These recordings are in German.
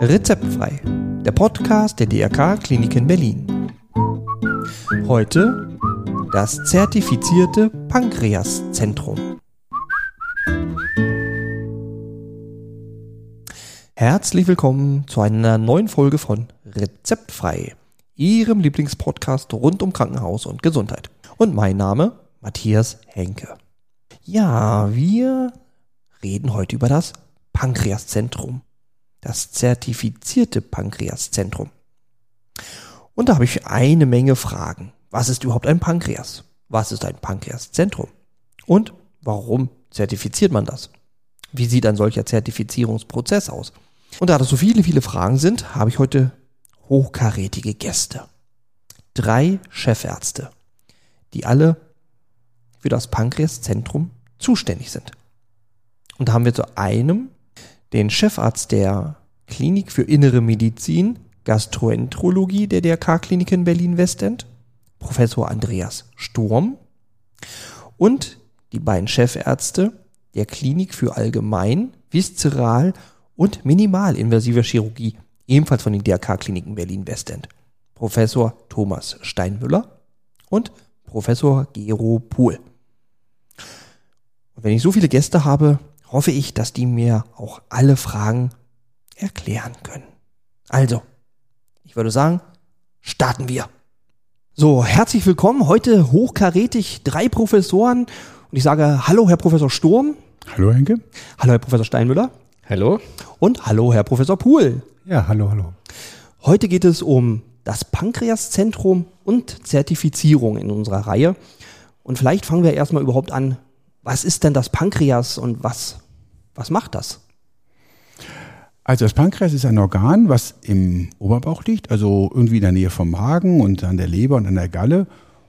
Rezeptfrei, der Podcast der DRK Klinik in Berlin. Heute das zertifizierte Pankreaszentrum. Herzlich willkommen zu einer neuen Folge von Rezeptfrei, Ihrem Lieblingspodcast rund um Krankenhaus und Gesundheit. Und mein Name Matthias Henke. Ja, wir reden heute über das Pankreaszentrum. Das zertifizierte Pankreaszentrum. Und da habe ich eine Menge Fragen. Was ist überhaupt ein Pankreas? Was ist ein Pankreaszentrum? Und warum zertifiziert man das? Wie sieht ein solcher Zertifizierungsprozess aus? Und da das so viele, viele Fragen sind, habe ich heute hochkarätige Gäste. Drei Chefärzte, die alle für das Pankreaszentrum zuständig sind. Und da haben wir zu einem den Chefarzt der Klinik für Innere Medizin, Gastroenterologie der DRK-Klinik in Berlin-Westend, Professor Andreas Sturm und die beiden Chefärzte der Klinik für Allgemein, Viszeral und Minimalinvasive Chirurgie, ebenfalls von den DRK-Kliniken Berlin-Westend, Professor Thomas Steinmüller und Professor Gero Pohl. Und wenn ich so viele Gäste habe, hoffe ich, dass die mir auch alle Fragen erklären können. Also, ich würde sagen, starten wir. So, herzlich willkommen. Heute hochkarätig drei Professoren. Und ich sage Hallo, Herr Professor Sturm. Hallo, Henke. Hallo, Herr Professor Steinmüller. Hallo. Und hallo, Herr Professor Pohl. Ja, hallo, hallo. Heute geht es um das Pankreaszentrum und Zertifizierung in unserer Reihe. Und vielleicht fangen wir erstmal überhaupt an, was ist denn das Pankreas und was, was macht das? Also das Pankreas ist ein Organ, was im Oberbauch liegt, also irgendwie in der Nähe vom Magen und an der Leber und an der Galle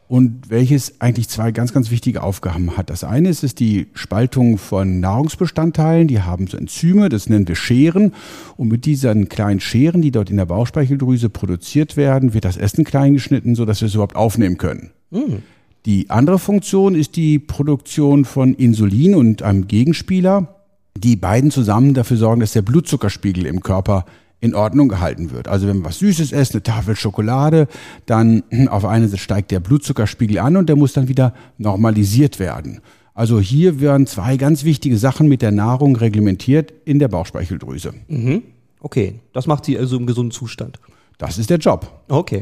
und welches eigentlich zwei ganz, ganz wichtige Aufgaben hat. Das eine ist, ist die Spaltung von Nahrungsbestandteilen, die haben so Enzyme, das nennen wir Scheren und mit diesen kleinen Scheren, die dort in der Bauchspeicheldrüse produziert werden, wird das Essen klein geschnitten, sodass wir es überhaupt aufnehmen können. Mhm. Die andere Funktion ist die Produktion von Insulin und einem Gegenspieler, die beiden zusammen dafür sorgen, dass der Blutzuckerspiegel im Körper in Ordnung gehalten wird. Also wenn man was Süßes isst, eine Tafel Schokolade, dann auf eine Seite steigt der Blutzuckerspiegel an und der muss dann wieder normalisiert werden. Also hier werden zwei ganz wichtige Sachen mit der Nahrung reglementiert in der Bauchspeicheldrüse. Mhm. Okay, das macht sie also im gesunden Zustand. Das ist der Job. Okay.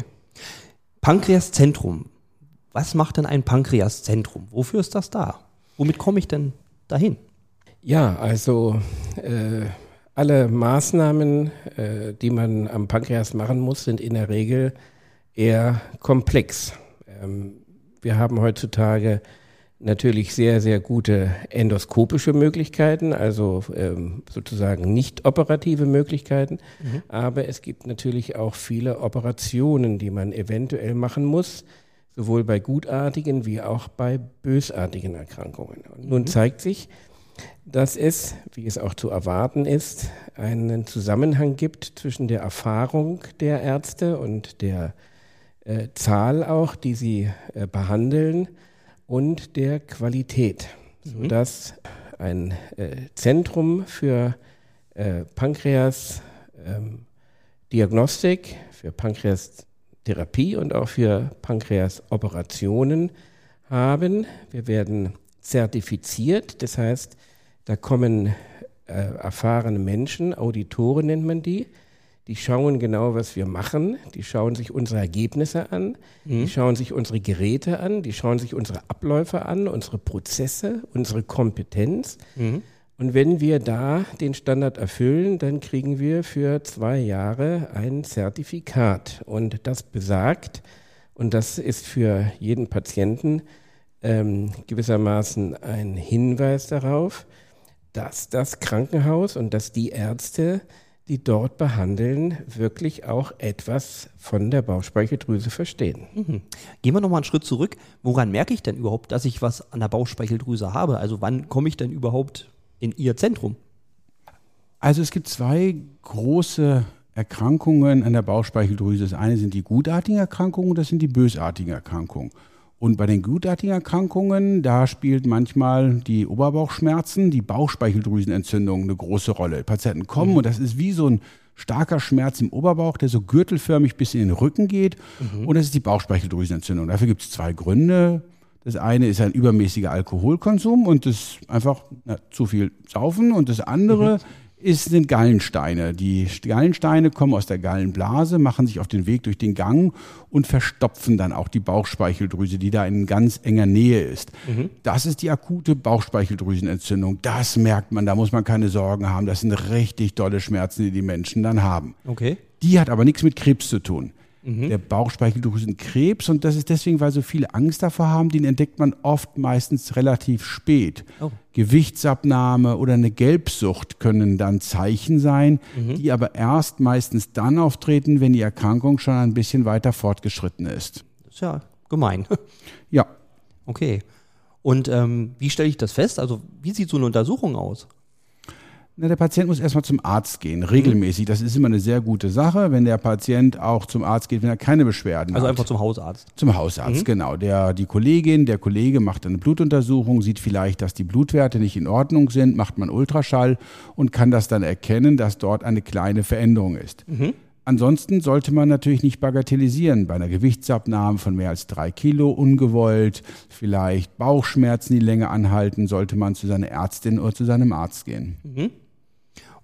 Pankreaszentrum. Was macht denn ein Pankreaszentrum? Wofür ist das da? Womit komme ich denn dahin? Ja, also äh, alle Maßnahmen, äh, die man am Pankreas machen muss, sind in der Regel eher komplex. Ähm, wir haben heutzutage natürlich sehr, sehr gute endoskopische Möglichkeiten, also ähm, sozusagen nicht operative Möglichkeiten. Mhm. Aber es gibt natürlich auch viele Operationen, die man eventuell machen muss sowohl bei gutartigen wie auch bei bösartigen Erkrankungen. Und nun mhm. zeigt sich, dass es, wie es auch zu erwarten ist, einen Zusammenhang gibt zwischen der Erfahrung der Ärzte und der äh, Zahl auch, die sie äh, behandeln, und der Qualität, mhm. sodass ein äh, Zentrum für äh, Pankreas-Diagnostik, ähm, für Pankreas Therapie und auch für Pankreasoperationen haben. Wir werden zertifiziert, das heißt, da kommen äh, erfahrene Menschen, Auditoren nennt man die, die schauen genau, was wir machen, die schauen sich unsere Ergebnisse an, mhm. die schauen sich unsere Geräte an, die schauen sich unsere Abläufe an, unsere Prozesse, unsere Kompetenz. Mhm. Und wenn wir da den Standard erfüllen, dann kriegen wir für zwei Jahre ein Zertifikat. Und das besagt, und das ist für jeden Patienten ähm, gewissermaßen ein Hinweis darauf, dass das Krankenhaus und dass die Ärzte, die dort behandeln, wirklich auch etwas von der Bauchspeicheldrüse verstehen. Mhm. Gehen wir nochmal einen Schritt zurück. Woran merke ich denn überhaupt, dass ich was an der Bauchspeicheldrüse habe? Also wann komme ich denn überhaupt in Ihr Zentrum? Also es gibt zwei große Erkrankungen an der Bauchspeicheldrüse. Das eine sind die gutartigen Erkrankungen, das sind die bösartigen Erkrankungen. Und bei den gutartigen Erkrankungen, da spielt manchmal die Oberbauchschmerzen, die Bauchspeicheldrüsenentzündung eine große Rolle. Patienten kommen mhm. und das ist wie so ein starker Schmerz im Oberbauch, der so gürtelförmig bis in den Rücken geht. Mhm. Und das ist die Bauchspeicheldrüsenentzündung. Dafür gibt es zwei Gründe. Das eine ist ein übermäßiger Alkoholkonsum und das einfach na, zu viel Saufen. Und das andere mhm ist, sind Gallensteine. Die Gallensteine kommen aus der Gallenblase, machen sich auf den Weg durch den Gang und verstopfen dann auch die Bauchspeicheldrüse, die da in ganz enger Nähe ist. Mhm. Das ist die akute Bauchspeicheldrüsenentzündung. Das merkt man, da muss man keine Sorgen haben. Das sind richtig dolle Schmerzen, die die Menschen dann haben. Okay. Die hat aber nichts mit Krebs zu tun mhm. der Bauchspeicheldrüsenkrebs. Und das ist deswegen, weil so viele Angst davor haben, den entdeckt man oft meistens relativ spät. Oh. Gewichtsabnahme oder eine Gelbsucht können dann Zeichen sein, mhm. die aber erst meistens dann auftreten, wenn die Erkrankung schon ein bisschen weiter fortgeschritten ist. Das ist ja gemein. Ja. Okay. Und ähm, wie stelle ich das fest? Also wie sieht so eine Untersuchung aus? Na, der Patient muss erstmal zum Arzt gehen, regelmäßig. Das ist immer eine sehr gute Sache, wenn der Patient auch zum Arzt geht, wenn er keine Beschwerden also hat. Also einfach zum Hausarzt. Zum Hausarzt, mhm. genau. Der, die Kollegin, der Kollege macht eine Blutuntersuchung, sieht vielleicht, dass die Blutwerte nicht in Ordnung sind, macht man Ultraschall und kann das dann erkennen, dass dort eine kleine Veränderung ist. Mhm. Ansonsten sollte man natürlich nicht bagatellisieren. Bei einer Gewichtsabnahme von mehr als drei Kilo ungewollt, vielleicht Bauchschmerzen, die länger anhalten, sollte man zu seiner Ärztin oder zu seinem Arzt gehen. Mhm.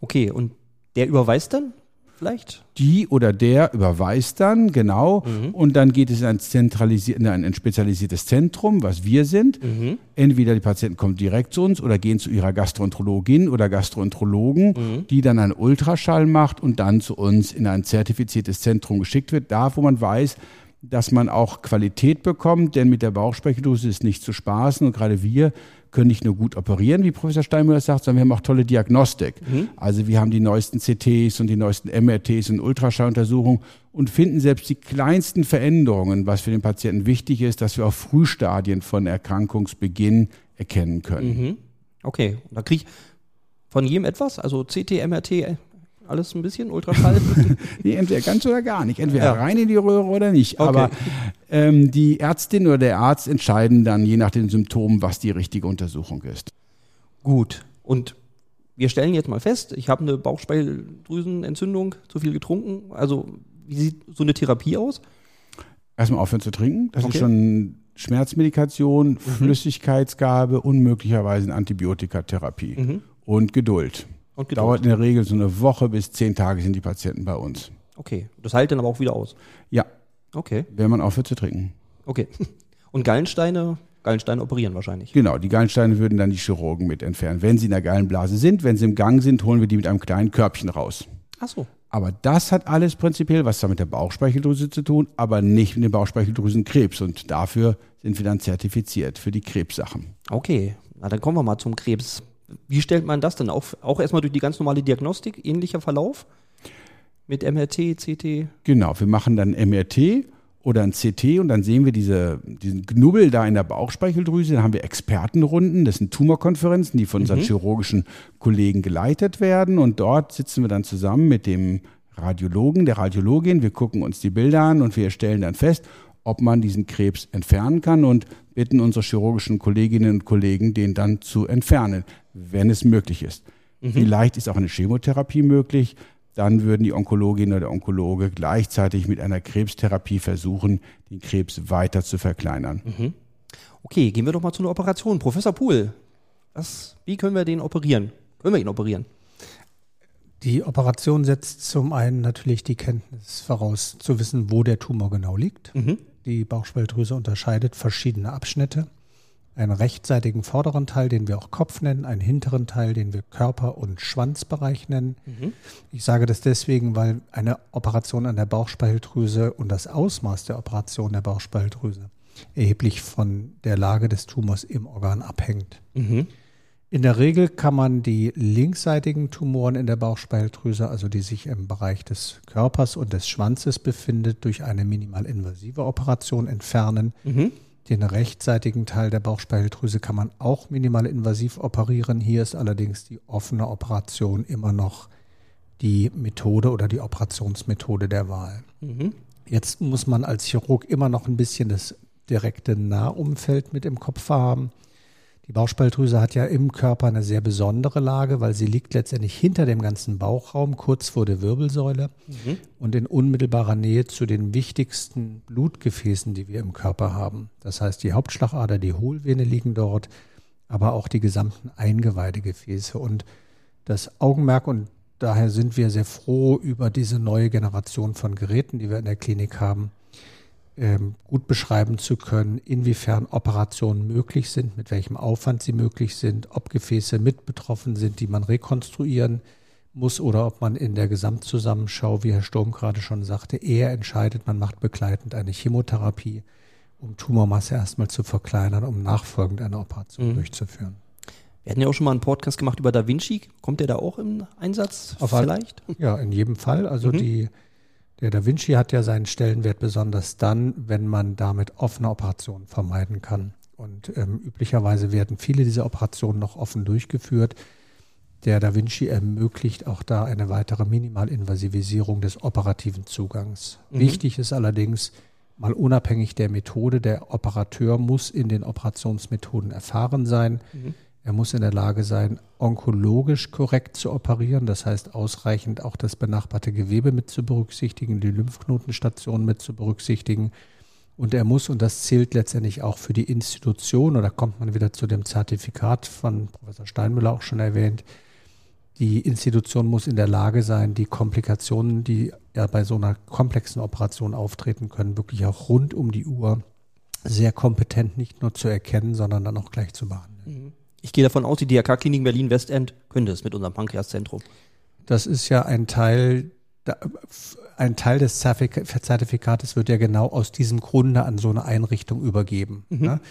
Okay, und der überweist dann vielleicht? Die oder der überweist dann, genau. Mhm. Und dann geht es in ein, zentralisiert, in ein spezialisiertes Zentrum, was wir sind. Mhm. Entweder die Patienten kommen direkt zu uns oder gehen zu ihrer Gastroenterologin oder Gastroenterologen, mhm. die dann einen Ultraschall macht und dann zu uns in ein zertifiziertes Zentrum geschickt wird. Da, wo man weiß, dass man auch Qualität bekommt, denn mit der Bauchspeicheldrüse ist nicht zu spaßen. Und gerade wir können nicht nur gut operieren, wie Professor Steinmüller sagt, sondern wir haben auch tolle Diagnostik. Mhm. Also wir haben die neuesten CTs und die neuesten MRTs und Ultraschalluntersuchungen und finden selbst die kleinsten Veränderungen, was für den Patienten wichtig ist, dass wir auf Frühstadien von Erkrankungsbeginn erkennen können. Mhm. Okay, da kriege ich von jedem etwas, also CT, MRT, alles ein bisschen Ultraschall? nee, entweder ganz oder gar nicht. Entweder ja. rein in die Röhre oder nicht. Okay. Aber ähm, die Ärztin oder der Arzt entscheiden dann je nach den Symptomen, was die richtige Untersuchung ist. Gut. Und wir stellen jetzt mal fest, ich habe eine Bauchspeicheldrüsenentzündung, zu viel getrunken. Also wie sieht so eine Therapie aus? Erstmal aufhören zu trinken. Das okay. ist schon Schmerzmedikation, mhm. Flüssigkeitsgabe und möglicherweise eine Antibiotikatherapie. Mhm. Und Geduld. Und Geduld. Dauert in der Regel so eine Woche bis zehn Tage sind die Patienten bei uns. Okay. Das heilt dann aber auch wieder aus. Ja. Okay. Wenn man aufhört zu trinken. Okay. Und Gallensteine, Gallensteine operieren wahrscheinlich. Genau, die Gallensteine würden dann die Chirurgen mit entfernen. Wenn sie in der Gallenblase sind, wenn sie im Gang sind, holen wir die mit einem kleinen Körbchen raus. Ach so. Aber das hat alles prinzipiell was mit der Bauchspeicheldrüse zu tun, aber nicht mit dem Bauchspeicheldrüsenkrebs. Und dafür sind wir dann zertifiziert für die Krebssachen. Okay, na dann kommen wir mal zum Krebs. Wie stellt man das denn? Auch, auch erstmal durch die ganz normale Diagnostik, ähnlicher Verlauf? Mit MRT, CT? Genau, wir machen dann MRT oder ein CT und dann sehen wir diese, diesen Knubbel da in der Bauchspeicheldrüse. Dann haben wir Expertenrunden, das sind Tumorkonferenzen, die von unseren mhm. chirurgischen Kollegen geleitet werden. Und dort sitzen wir dann zusammen mit dem Radiologen, der Radiologin. Wir gucken uns die Bilder an und wir stellen dann fest, ob man diesen Krebs entfernen kann und bitten unsere chirurgischen Kolleginnen und Kollegen, den dann zu entfernen, wenn es möglich ist. Mhm. Vielleicht ist auch eine Chemotherapie möglich. Dann würden die Onkologin oder der Onkologe gleichzeitig mit einer Krebstherapie versuchen, den Krebs weiter zu verkleinern. Mhm. Okay, gehen wir doch mal zu einer Operation. Professor Pohl, was, wie können wir den operieren? Können wir ihn operieren? Die Operation setzt zum einen natürlich die Kenntnis voraus, zu wissen, wo der Tumor genau liegt. Mhm. Die Bauchspeicheldrüse unterscheidet verschiedene Abschnitte. Einen rechtsseitigen vorderen Teil, den wir auch Kopf nennen, einen hinteren Teil, den wir Körper- und Schwanzbereich nennen. Mhm. Ich sage das deswegen, weil eine Operation an der Bauchspeicheldrüse und das Ausmaß der Operation der Bauchspeicheldrüse erheblich von der Lage des Tumors im Organ abhängt. Mhm. In der Regel kann man die linksseitigen Tumoren in der Bauchspeicheldrüse, also die sich im Bereich des Körpers und des Schwanzes befindet, durch eine minimalinvasive Operation entfernen. Mhm. Den rechtsseitigen Teil der Bauchspeicheldrüse kann man auch minimalinvasiv operieren. Hier ist allerdings die offene Operation immer noch die Methode oder die Operationsmethode der Wahl. Mhm. Jetzt muss man als Chirurg immer noch ein bisschen das direkte Nahumfeld mit im Kopf haben. Die Bauchspeicheldrüse hat ja im Körper eine sehr besondere Lage, weil sie liegt letztendlich hinter dem ganzen Bauchraum, kurz vor der Wirbelsäule mhm. und in unmittelbarer Nähe zu den wichtigsten Blutgefäßen, die wir im Körper haben. Das heißt, die Hauptschlagader, die Hohlvene liegen dort, aber auch die gesamten Eingeweidegefäße. Und das Augenmerk, und daher sind wir sehr froh über diese neue Generation von Geräten, die wir in der Klinik haben, gut beschreiben zu können, inwiefern Operationen möglich sind, mit welchem Aufwand sie möglich sind, ob Gefäße mit betroffen sind, die man rekonstruieren muss oder ob man in der Gesamtzusammenschau, wie Herr Sturm gerade schon sagte, eher entscheidet, man macht begleitend eine Chemotherapie, um Tumormasse erstmal zu verkleinern, um nachfolgend eine Operation mhm. durchzuführen. Wir hatten ja auch schon mal einen Podcast gemacht über Da Vinci. Kommt der da auch im Einsatz Auf vielleicht? Ja, in jedem Fall. Also mhm. die der Da Vinci hat ja seinen Stellenwert besonders dann, wenn man damit offene Operationen vermeiden kann. Und ähm, üblicherweise werden viele dieser Operationen noch offen durchgeführt. Der Da Vinci ermöglicht auch da eine weitere Minimalinvasivisierung des operativen Zugangs. Mhm. Wichtig ist allerdings, mal unabhängig der Methode, der Operateur muss in den Operationsmethoden erfahren sein. Mhm. Er muss in der Lage sein, onkologisch korrekt zu operieren, das heißt ausreichend auch das benachbarte Gewebe mit zu berücksichtigen, die Lymphknotenstation mit zu berücksichtigen. Und er muss, und das zählt letztendlich auch für die Institution, oder kommt man wieder zu dem Zertifikat von Professor Steinmüller auch schon erwähnt, die Institution muss in der Lage sein, die Komplikationen, die ja bei so einer komplexen Operation auftreten können, wirklich auch rund um die Uhr sehr kompetent nicht nur zu erkennen, sondern dann auch gleich zu behandeln. Mhm. Ich gehe davon aus, die DRK-Klinik Berlin-Westend könnte es mit unserem Pankreaszentrum. Das ist ja ein Teil, ein Teil des Zertifikates wird ja genau aus diesem Grunde an so eine Einrichtung übergeben. Mhm. Ne?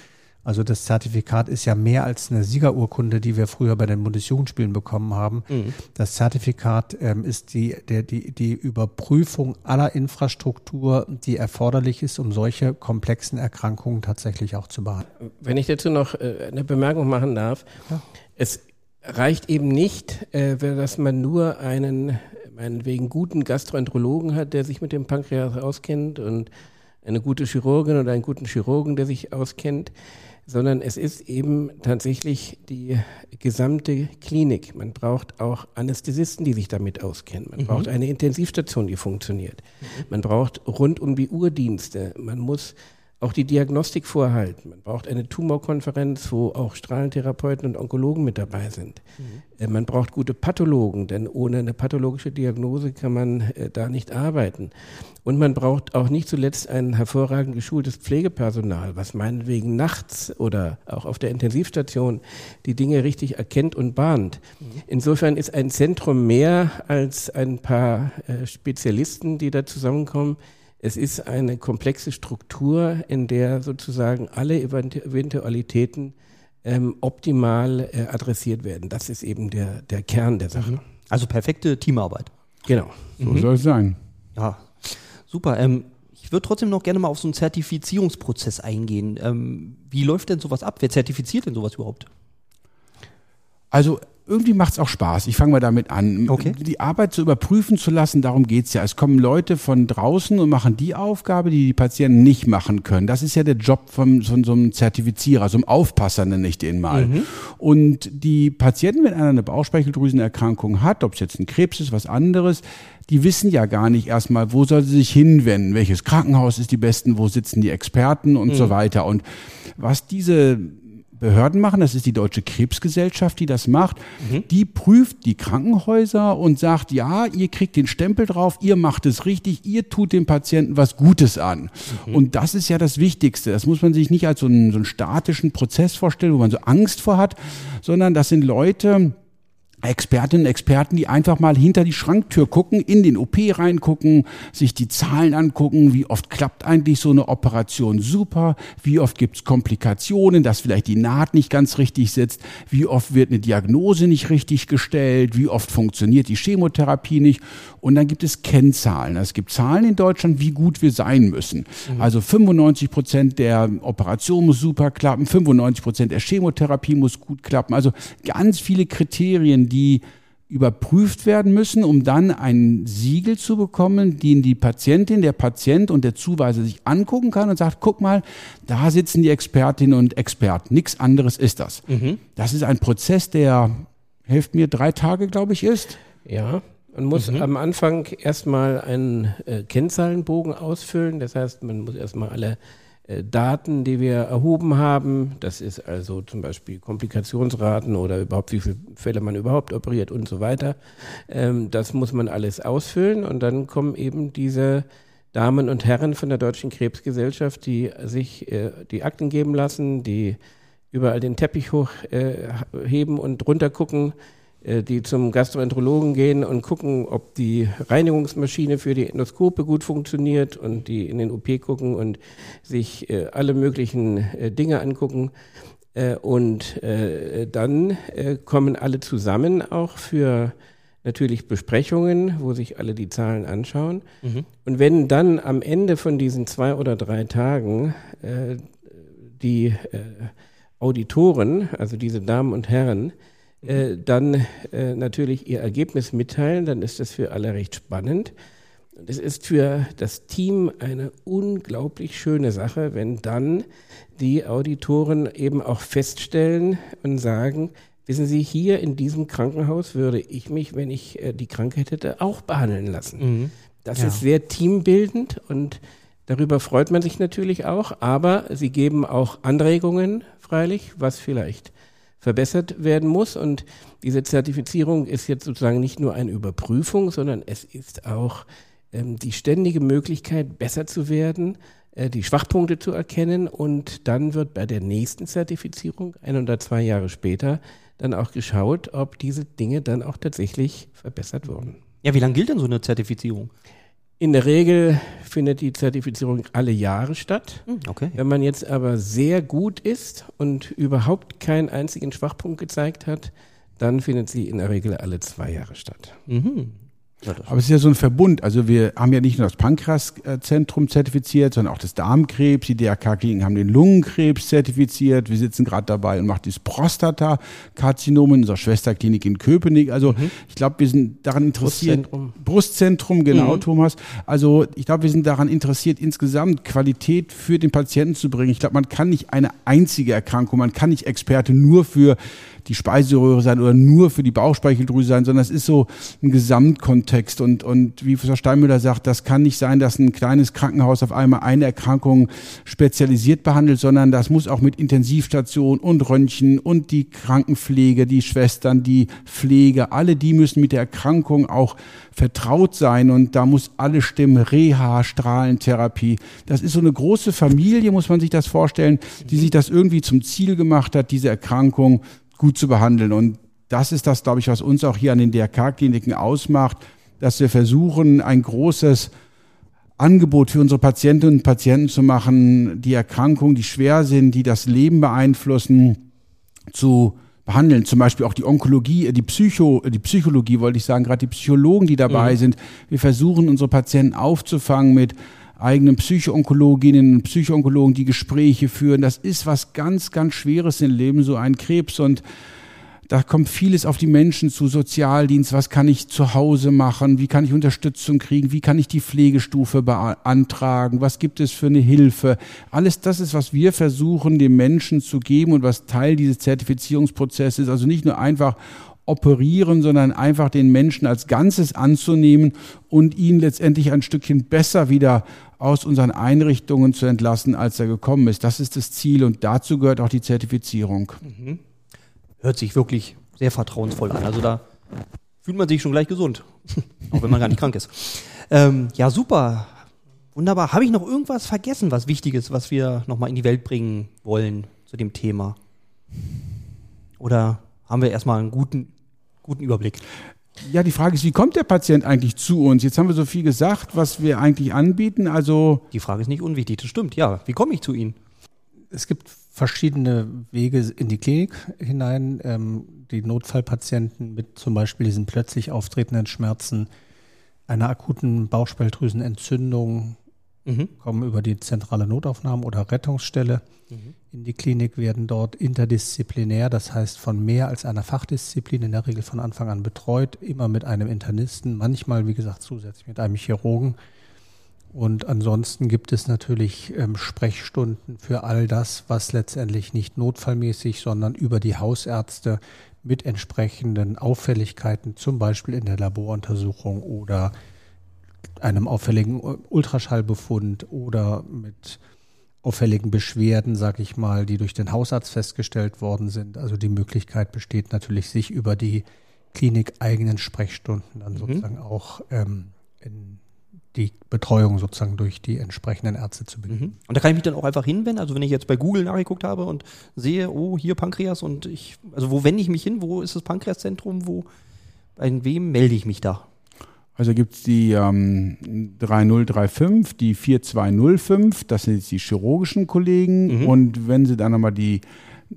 Also das Zertifikat ist ja mehr als eine Siegerurkunde, die wir früher bei den Bundesjugendspielen bekommen haben. Mhm. Das Zertifikat ähm, ist die, der, die, die Überprüfung aller Infrastruktur, die erforderlich ist, um solche komplexen Erkrankungen tatsächlich auch zu behandeln. Wenn ich dazu noch äh, eine Bemerkung machen darf, ja. es reicht eben nicht, äh, dass man nur einen meinetwegen guten Gastroenterologen hat, der sich mit dem Pankreas auskennt und eine gute Chirurgin oder einen guten Chirurgen, der sich auskennt sondern es ist eben tatsächlich die gesamte Klinik. Man braucht auch Anästhesisten, die sich damit auskennen. Man mhm. braucht eine Intensivstation, die funktioniert. Mhm. Man braucht rund um die Uhr Dienste. Man muss auch die Diagnostik vorhalten. Man braucht eine Tumorkonferenz, wo auch Strahlentherapeuten und Onkologen mit dabei sind. Mhm. Äh, man braucht gute Pathologen, denn ohne eine pathologische Diagnose kann man äh, da nicht arbeiten. Und man braucht auch nicht zuletzt ein hervorragend geschultes Pflegepersonal, was meinetwegen nachts oder auch auf der Intensivstation die Dinge richtig erkennt und bahnt. Mhm. Insofern ist ein Zentrum mehr als ein paar äh, Spezialisten, die da zusammenkommen. Es ist eine komplexe Struktur, in der sozusagen alle Eventualitäten ähm, optimal äh, adressiert werden. Das ist eben der, der Kern der Sache. Mhm. Also perfekte Teamarbeit. Genau. So mhm. soll es sein. Ja, super. Ähm, ich würde trotzdem noch gerne mal auf so einen Zertifizierungsprozess eingehen. Ähm, wie läuft denn sowas ab? Wer zertifiziert denn sowas überhaupt? Also irgendwie macht es auch Spaß. Ich fange mal damit an. Okay. Die Arbeit zu überprüfen zu lassen, darum geht's ja. Es kommen Leute von draußen und machen die Aufgabe, die die Patienten nicht machen können. Das ist ja der Job von, von so einem Zertifizierer, so einem Aufpasser nenne ich den mal. Mhm. Und die Patienten, wenn einer eine Bauchspeicheldrüsenerkrankung hat, ob es jetzt ein Krebs ist, was anderes, die wissen ja gar nicht erstmal, wo soll sie sich hinwenden, welches Krankenhaus ist die besten, wo sitzen die Experten und mhm. so weiter. Und was diese Behörden machen, das ist die Deutsche Krebsgesellschaft, die das macht, mhm. die prüft die Krankenhäuser und sagt, ja, ihr kriegt den Stempel drauf, ihr macht es richtig, ihr tut dem Patienten was Gutes an. Mhm. Und das ist ja das Wichtigste. Das muss man sich nicht als so einen, so einen statischen Prozess vorstellen, wo man so Angst vor hat, sondern das sind Leute, Expertinnen und Experten, die einfach mal hinter die Schranktür gucken, in den OP reingucken, sich die Zahlen angucken, wie oft klappt eigentlich so eine Operation super, wie oft gibt's Komplikationen, dass vielleicht die Naht nicht ganz richtig sitzt, wie oft wird eine Diagnose nicht richtig gestellt, wie oft funktioniert die Chemotherapie nicht. Und dann gibt es Kennzahlen. Es gibt Zahlen in Deutschland, wie gut wir sein müssen. Mhm. Also 95 Prozent der Operation muss super klappen, 95 Prozent der Chemotherapie muss gut klappen. Also ganz viele Kriterien, die überprüft werden müssen, um dann ein Siegel zu bekommen, den die Patientin, der Patient und der Zuweiser sich angucken kann und sagt, guck mal, da sitzen die Expertinnen und Experten. Nichts anderes ist das. Mhm. Das ist ein Prozess, der, hilft mir, drei Tage, glaube ich, ist. Ja, man muss mhm. am Anfang erstmal einen äh, Kennzahlenbogen ausfüllen. Das heißt, man muss erstmal alle Daten, die wir erhoben haben. Das ist also zum Beispiel Komplikationsraten oder überhaupt, wie viele Fälle man überhaupt operiert und so weiter. Ähm, das muss man alles ausfüllen und dann kommen eben diese Damen und Herren von der Deutschen Krebsgesellschaft, die sich äh, die Akten geben lassen, die überall den Teppich hochheben äh, und runter gucken äh, die zum Gastroenterologen gehen und gucken, ob die Reinigungsmaschine für die Endoskope gut funktioniert und die in den OP gucken und sich äh, alle möglichen äh, Dinge angucken. und dann kommen alle zusammen auch für natürlich Besprechungen, wo sich alle die Zahlen anschauen. Mhm. Und wenn dann am Ende von diesen zwei oder drei Tagen die Auditoren, also diese Damen und Herren, äh, dann äh, natürlich ihr Ergebnis mitteilen, dann ist das für alle recht spannend. Und es ist für das Team eine unglaublich schöne Sache, wenn dann die Auditoren eben auch feststellen und sagen, wissen Sie, hier in diesem Krankenhaus würde ich mich, wenn ich äh, die Krankheit hätte, auch behandeln lassen. Mhm. Das ja. ist sehr teambildend und darüber freut man sich natürlich auch, aber sie geben auch Anregungen, freilich, was vielleicht verbessert werden muss. Und diese Zertifizierung ist jetzt sozusagen nicht nur eine Überprüfung, sondern es ist auch ähm, die ständige Möglichkeit, besser zu werden, äh, die Schwachpunkte zu erkennen. Und dann wird bei der nächsten Zertifizierung, ein oder zwei Jahre später, dann auch geschaut, ob diese Dinge dann auch tatsächlich verbessert wurden. Ja, wie lange gilt denn so eine Zertifizierung? In der Regel findet die Zertifizierung alle Jahre statt. Hm, okay. Wenn man jetzt aber sehr gut ist und überhaupt keinen einzigen Schwachpunkt gezeigt hat, dann findet sie in der Regel alle zwei Jahre statt. Mhm. Aber es ist ja so ein Verbund. Also wir haben ja nicht nur das Pankreaszentrum zertifiziert, sondern auch das Darmkrebs. Die DRK-Kliniken haben den Lungenkrebs zertifiziert. Wir sitzen gerade dabei und machen das Prostatakarzinom in unserer Schwesterklinik in Köpenick. Also mhm. ich glaube, wir sind daran interessiert. Brustzentrum. Brustzentrum, genau, mhm. Thomas. Also ich glaube, wir sind daran interessiert, insgesamt Qualität für den Patienten zu bringen. Ich glaube, man kann nicht eine einzige Erkrankung, man kann nicht Experte nur für die Speiseröhre sein oder nur für die Bauchspeicheldrüse sein, sondern es ist so ein Gesamtkontext. Und, und wie Professor Steinmüller sagt, das kann nicht sein, dass ein kleines Krankenhaus auf einmal eine Erkrankung spezialisiert behandelt, sondern das muss auch mit Intensivstation und Röntgen und die Krankenpflege, die Schwestern, die Pflege, alle die müssen mit der Erkrankung auch vertraut sein und da muss alle stimmen, Reha, Strahlentherapie. Das ist so eine große Familie, muss man sich das vorstellen, die sich das irgendwie zum Ziel gemacht hat, diese Erkrankung gut zu behandeln. Und das ist das, glaube ich, was uns auch hier an den DRK-Kliniken ausmacht, dass wir versuchen, ein großes Angebot für unsere Patientinnen und Patienten zu machen, die Erkrankungen, die schwer sind, die das Leben beeinflussen, zu behandeln. Zum Beispiel auch die Onkologie, äh, die Psycho, äh, die Psychologie, wollte ich sagen, gerade die Psychologen, die dabei mhm. sind. Wir versuchen, unsere Patienten aufzufangen mit eigenen Psychoonkologinnen und Psychoonkologen, die Gespräche führen. Das ist was ganz, ganz Schweres im Leben, so ein Krebs. Und da kommt vieles auf die Menschen zu, Sozialdienst, was kann ich zu Hause machen, wie kann ich Unterstützung kriegen, wie kann ich die Pflegestufe beantragen, was gibt es für eine Hilfe. Alles das ist, was wir versuchen, den Menschen zu geben und was Teil dieses Zertifizierungsprozesses ist. Also nicht nur einfach operieren, sondern einfach den Menschen als Ganzes anzunehmen und ihn letztendlich ein Stückchen besser wieder aus unseren Einrichtungen zu entlassen, als er gekommen ist. Das ist das Ziel und dazu gehört auch die Zertifizierung. Mhm. Hört sich wirklich sehr vertrauensvoll an. Also da fühlt man sich schon gleich gesund, auch wenn man gar nicht krank ist. Ähm, ja, super. Wunderbar. Habe ich noch irgendwas vergessen, was wichtig ist, was wir nochmal in die Welt bringen wollen zu dem Thema? Oder haben wir erstmal einen guten, guten Überblick? Ja, die Frage ist, wie kommt der Patient eigentlich zu uns? Jetzt haben wir so viel gesagt, was wir eigentlich anbieten. Also die Frage ist nicht unwichtig, das stimmt. Ja, wie komme ich zu Ihnen? Es gibt verschiedene Wege in die Klinik hinein. Ähm, die Notfallpatienten mit zum Beispiel diesen plötzlich auftretenden Schmerzen, einer akuten Bauchspeicheldrüsenentzündung, mhm. kommen über die zentrale Notaufnahme oder Rettungsstelle mhm. in die Klinik, werden dort interdisziplinär, das heißt von mehr als einer Fachdisziplin in der Regel von Anfang an betreut, immer mit einem Internisten, manchmal, wie gesagt, zusätzlich mit einem Chirurgen. Und ansonsten gibt es natürlich ähm, Sprechstunden für all das, was letztendlich nicht notfallmäßig, sondern über die Hausärzte mit entsprechenden Auffälligkeiten, zum Beispiel in der Laboruntersuchung oder einem auffälligen Ultraschallbefund oder mit auffälligen Beschwerden, sag ich mal, die durch den Hausarzt festgestellt worden sind. Also die Möglichkeit besteht natürlich, sich über die klinikeigenen Sprechstunden dann mhm. sozusagen auch ähm, in die Betreuung sozusagen durch die entsprechenden Ärzte zu beginnen. Mhm. Und da kann ich mich dann auch einfach hinwenden. Also wenn ich jetzt bei Google nachgeguckt habe und sehe, oh, hier Pankreas und ich, also wo wende ich mich hin? Wo ist das Pankreaszentrum? Wo, bei wem melde ich mich da? Also gibt es die ähm, 3035, die 4205, das sind jetzt die chirurgischen Kollegen. Mhm. Und wenn Sie dann nochmal die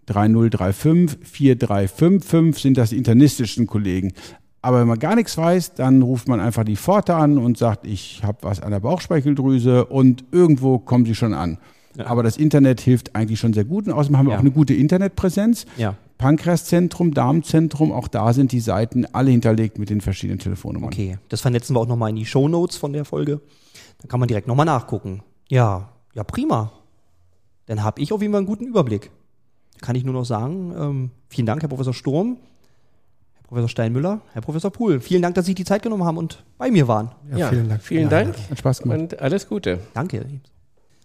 3035, 4355 sind das die internistischen Kollegen. Aber wenn man gar nichts weiß, dann ruft man einfach die Pforte an und sagt, ich habe was an der Bauchspeicheldrüse und irgendwo kommen sie schon an. Ja. Aber das Internet hilft eigentlich schon sehr gut. Und außerdem haben wir ja. auch eine gute Internetpräsenz. Ja. Pankreaszentrum, Darmzentrum, auch da sind die Seiten alle hinterlegt mit den verschiedenen Telefonnummern. Okay, das vernetzen wir auch nochmal in die Show Notes von der Folge. Dann kann man direkt nochmal nachgucken. Ja, ja, prima. Dann habe ich auf jeden Fall einen guten Überblick. Kann ich nur noch sagen, ähm, vielen Dank, Herr Professor Sturm. Professor Steinmüller, Herr Professor Pohl, vielen Dank, dass Sie die Zeit genommen haben und bei mir waren. Ja, ja vielen Dank. Vielen Dank. Hat Spaß gemacht. Und alles Gute. Danke.